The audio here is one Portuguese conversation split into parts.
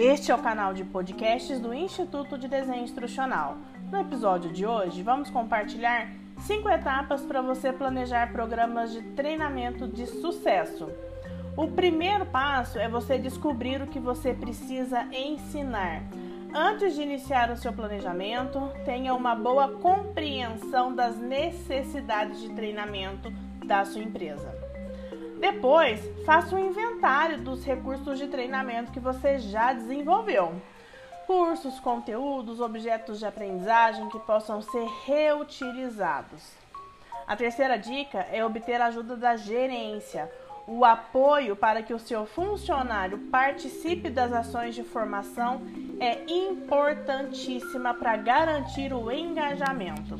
Este é o canal de podcasts do Instituto de Desenho Instrucional. No episódio de hoje, vamos compartilhar cinco etapas para você planejar programas de treinamento de sucesso. O primeiro passo é você descobrir o que você precisa ensinar. Antes de iniciar o seu planejamento, tenha uma boa compreensão das necessidades de treinamento da sua empresa. Depois, faça um inventário dos recursos de treinamento que você já desenvolveu. Cursos, conteúdos, objetos de aprendizagem que possam ser reutilizados. A terceira dica é obter a ajuda da gerência, o apoio para que o seu funcionário participe das ações de formação é importantíssima para garantir o engajamento.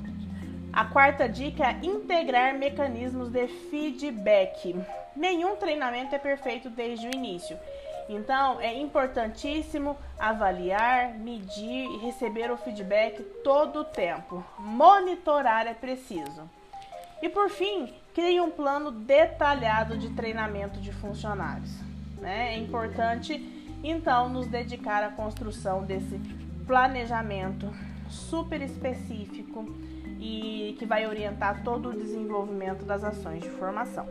A quarta dica é integrar mecanismos de feedback. Nenhum treinamento é perfeito desde o início. Então, é importantíssimo avaliar, medir e receber o feedback todo o tempo. Monitorar é preciso. E por fim, crie um plano detalhado de treinamento de funcionários. Né? É importante, então, nos dedicar à construção desse planejamento super específico e que vai orientar todo o desenvolvimento das ações de formação.